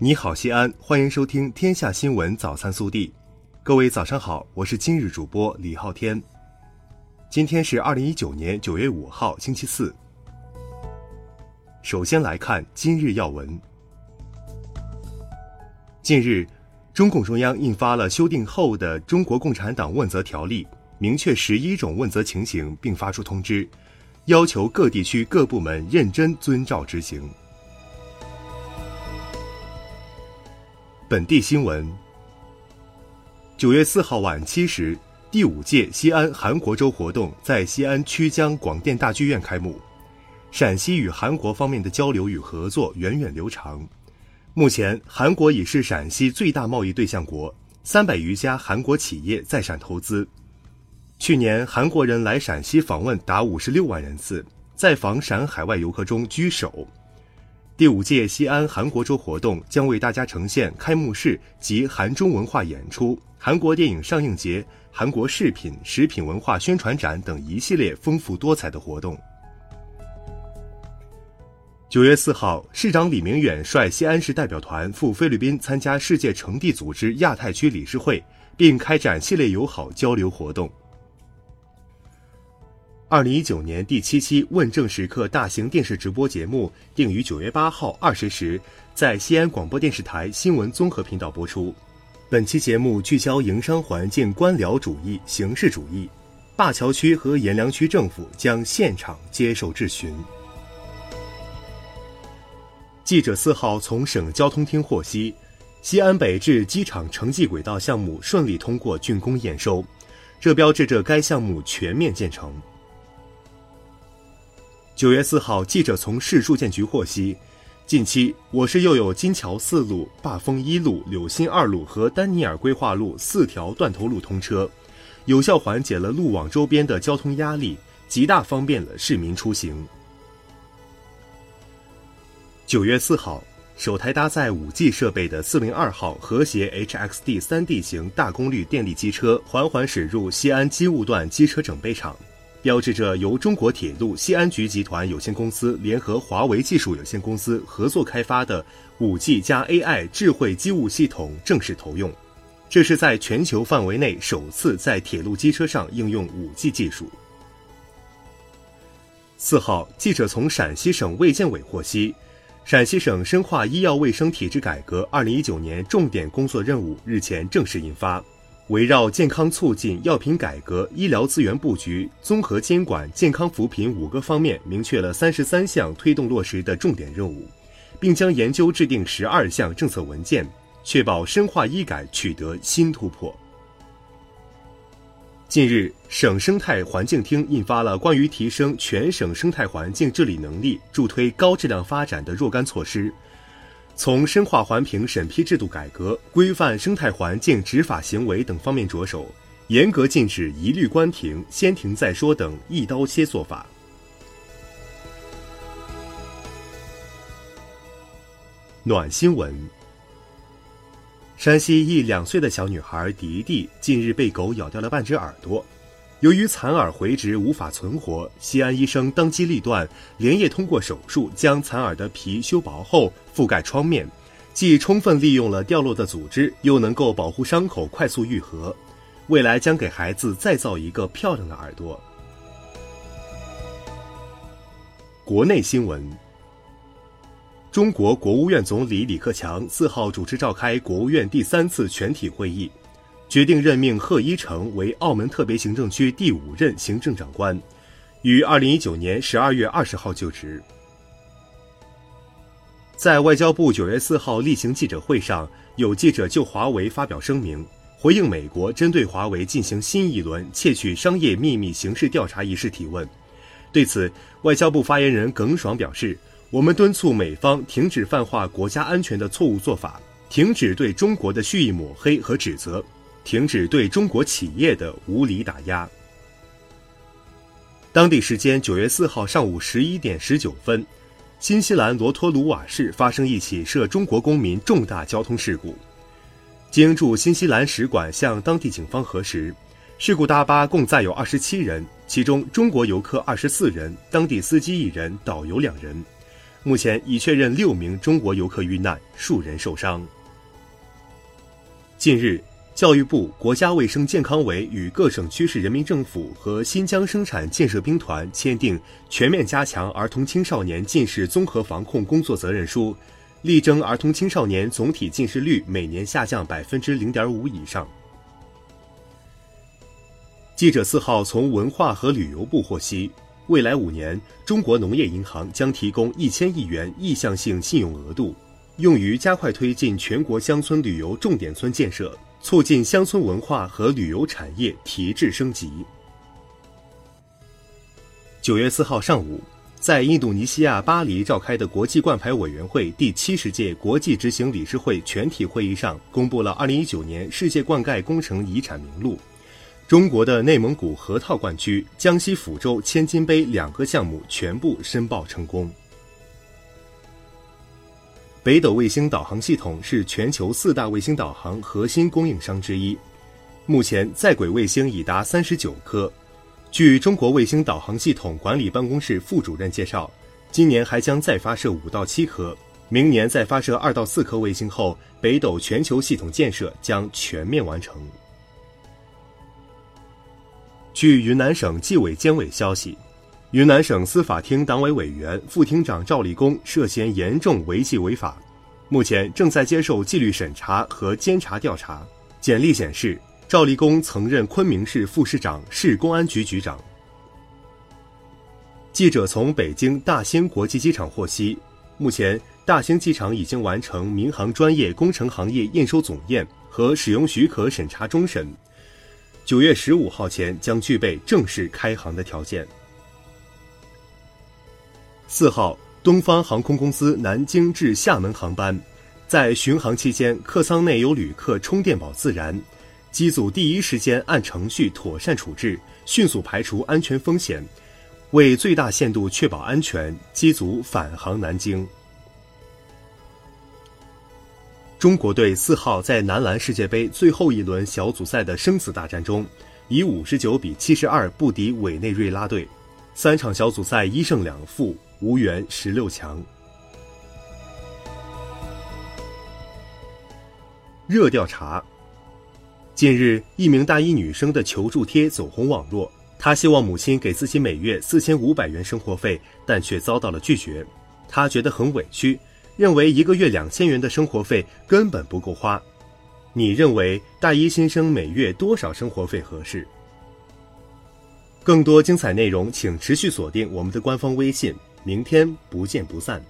你好，西安，欢迎收听《天下新闻早餐速递》。各位早上好，我是今日主播李昊天。今天是二零一九年九月五号，星期四。首先来看今日要闻。近日，中共中央印发了修订后的《中国共产党问责条例》，明确十一种问责情形，并发出通知，要求各地区各部门认真遵照执行。本地新闻：九月四号晚七时，第五届西安韩国周活动在西安曲江广电大剧院开幕。陕西与韩国方面的交流与合作源远流长。目前，韩国已是陕西最大贸易对象国，三百余家韩国企业在陕投资。去年，韩国人来陕西访问达五十六万人次，在访陕海外游客中居首。第五届西安韩国周活动将为大家呈现开幕式及韩中文化演出、韩国电影上映节、韩国饰品、食品文化宣传展等一系列丰富多彩的活动。九月四号，市长李明远率西安市代表团赴菲律宾参加世界城地组织亚太区理事会，并开展系列友好交流活动。二零一九年第七期《问政时刻》大型电视直播节目定于九月八号二十时在西安广播电视台新闻综合频道播出。本期节目聚焦营商环境官僚主义、形式主义，灞桥区和阎良区政府将现场接受质询。记者四号从省交通厅获悉，西安北至机场城际轨道项目顺利通过竣工验收，这标志着该项目全面建成。九月四号，记者从市住建局获悉，近期我市又有金桥四路、坝峰一路、柳新二路和丹尼尔规划路四条断头路通车，有效缓解了路网周边的交通压力，极大方便了市民出行。九月四号，首台搭载五 G 设备的四零二号和谐 HXD 三 D 型大功率电力机车缓缓驶入西安机务段机车整备厂。标志着由中国铁路西安局集团有限公司联合华为技术有限公司合作开发的 5G 加 AI 智慧机务系统正式投用，这是在全球范围内首次在铁路机车上应用 5G 技术。四号，记者从陕西省卫健委获悉，陕西省深化医药卫生体制改革2019年重点工作任务日前正式印发。围绕健康促进、药品改革、医疗资源布局、综合监管、健康扶贫五个方面，明确了三十三项推动落实的重点任务，并将研究制定十二项政策文件，确保深化医改取得新突破。近日，省生态环境厅印发了关于提升全省生态环境治理能力、助推高质量发展的若干措施。从深化环评审批制度改革、规范生态环境执法行为等方面着手，严格禁止一律关停、先停再说等一刀切做法。暖新闻：山西一两岁的小女孩迪迪近日被狗咬掉了半只耳朵。由于残耳回植无法存活，西安医生当机立断，连夜通过手术将残耳的皮修薄后覆盖创面，既充分利用了掉落的组织，又能够保护伤口快速愈合。未来将给孩子再造一个漂亮的耳朵。国内新闻：中国国务院总理李克强四号主持召开国务院第三次全体会议。决定任命贺一诚为澳门特别行政区第五任行政长官，于二零一九年十二月二十号就职。在外交部九月四号例行记者会上，有记者就华为发表声明，回应美国针对华为进行新一轮窃取商业秘密刑事调查一事提问。对此，外交部发言人耿爽表示：“我们敦促美方停止泛化国家安全的错误做法，停止对中国的蓄意抹黑和指责。”停止对中国企业的无理打压。当地时间九月四号上午十一点十九分，新西兰罗托鲁瓦市发生一起涉中国公民重大交通事故。经驻新西兰使馆向当地警方核实，事故大巴共载有二十七人，其中中国游客二十四人，当地司机一人，导游两人。目前已确认六名中国游客遇难，数人受伤。近日，教育部、国家卫生健康委与各省区市人民政府和新疆生产建设兵团签订《全面加强儿童青少年近视综合防控工作责任书》，力争儿童青少年总体近视率每年下降百分之零点五以上。记者四号从文化和旅游部获悉，未来五年，中国农业银行将提供一千亿元意向性信用额度，用于加快推进全国乡村旅游重点村建设。促进乡村文化和旅游产业提质升级。九月四号上午，在印度尼西亚巴黎召开的国际冠牌委员会第七十届国际执行理事会全体会议上，公布了二零一九年世界灌溉工程遗产名录。中国的内蒙古河套灌区、江西抚州千金杯两个项目全部申报成功。北斗卫星导航系统是全球四大卫星导航核心供应商之一，目前在轨卫星已达三十九颗。据中国卫星导航系统管理办公室副主任介绍，今年还将再发射五到七颗，明年再发射二到四颗卫星后，北斗全球系统建设将全面完成。据云南省纪委监委消息。云南省司法厅党委委员、副厅长赵立功涉嫌严重违纪违法，目前正在接受纪律审查和监察调查。简历显示，赵立功曾任昆明市副市长、市公安局局长。记者从北京大兴国际机场获悉，目前大兴机场已经完成民航专业工程行业验收总验和使用许可审查终审，九月十五号前将具备正式开航的条件。四号，东方航空公司南京至厦门航班，在巡航期间，客舱内有旅客充电宝自燃，机组第一时间按程序妥善处置，迅速排除安全风险，为最大限度确保安全，机组返航南京。中国队四号在男篮世界杯最后一轮小组赛的生死大战中，以五十九比七十二不敌委内瑞拉队，三场小组赛一胜两负。无缘十六强。热调查。近日，一名大一女生的求助贴走红网络，她希望母亲给自己每月四千五百元生活费，但却遭到了拒绝。她觉得很委屈，认为一个月两千元的生活费根本不够花。你认为大一新生每月多少生活费合适？更多精彩内容，请持续锁定我们的官方微信。明天不见不散。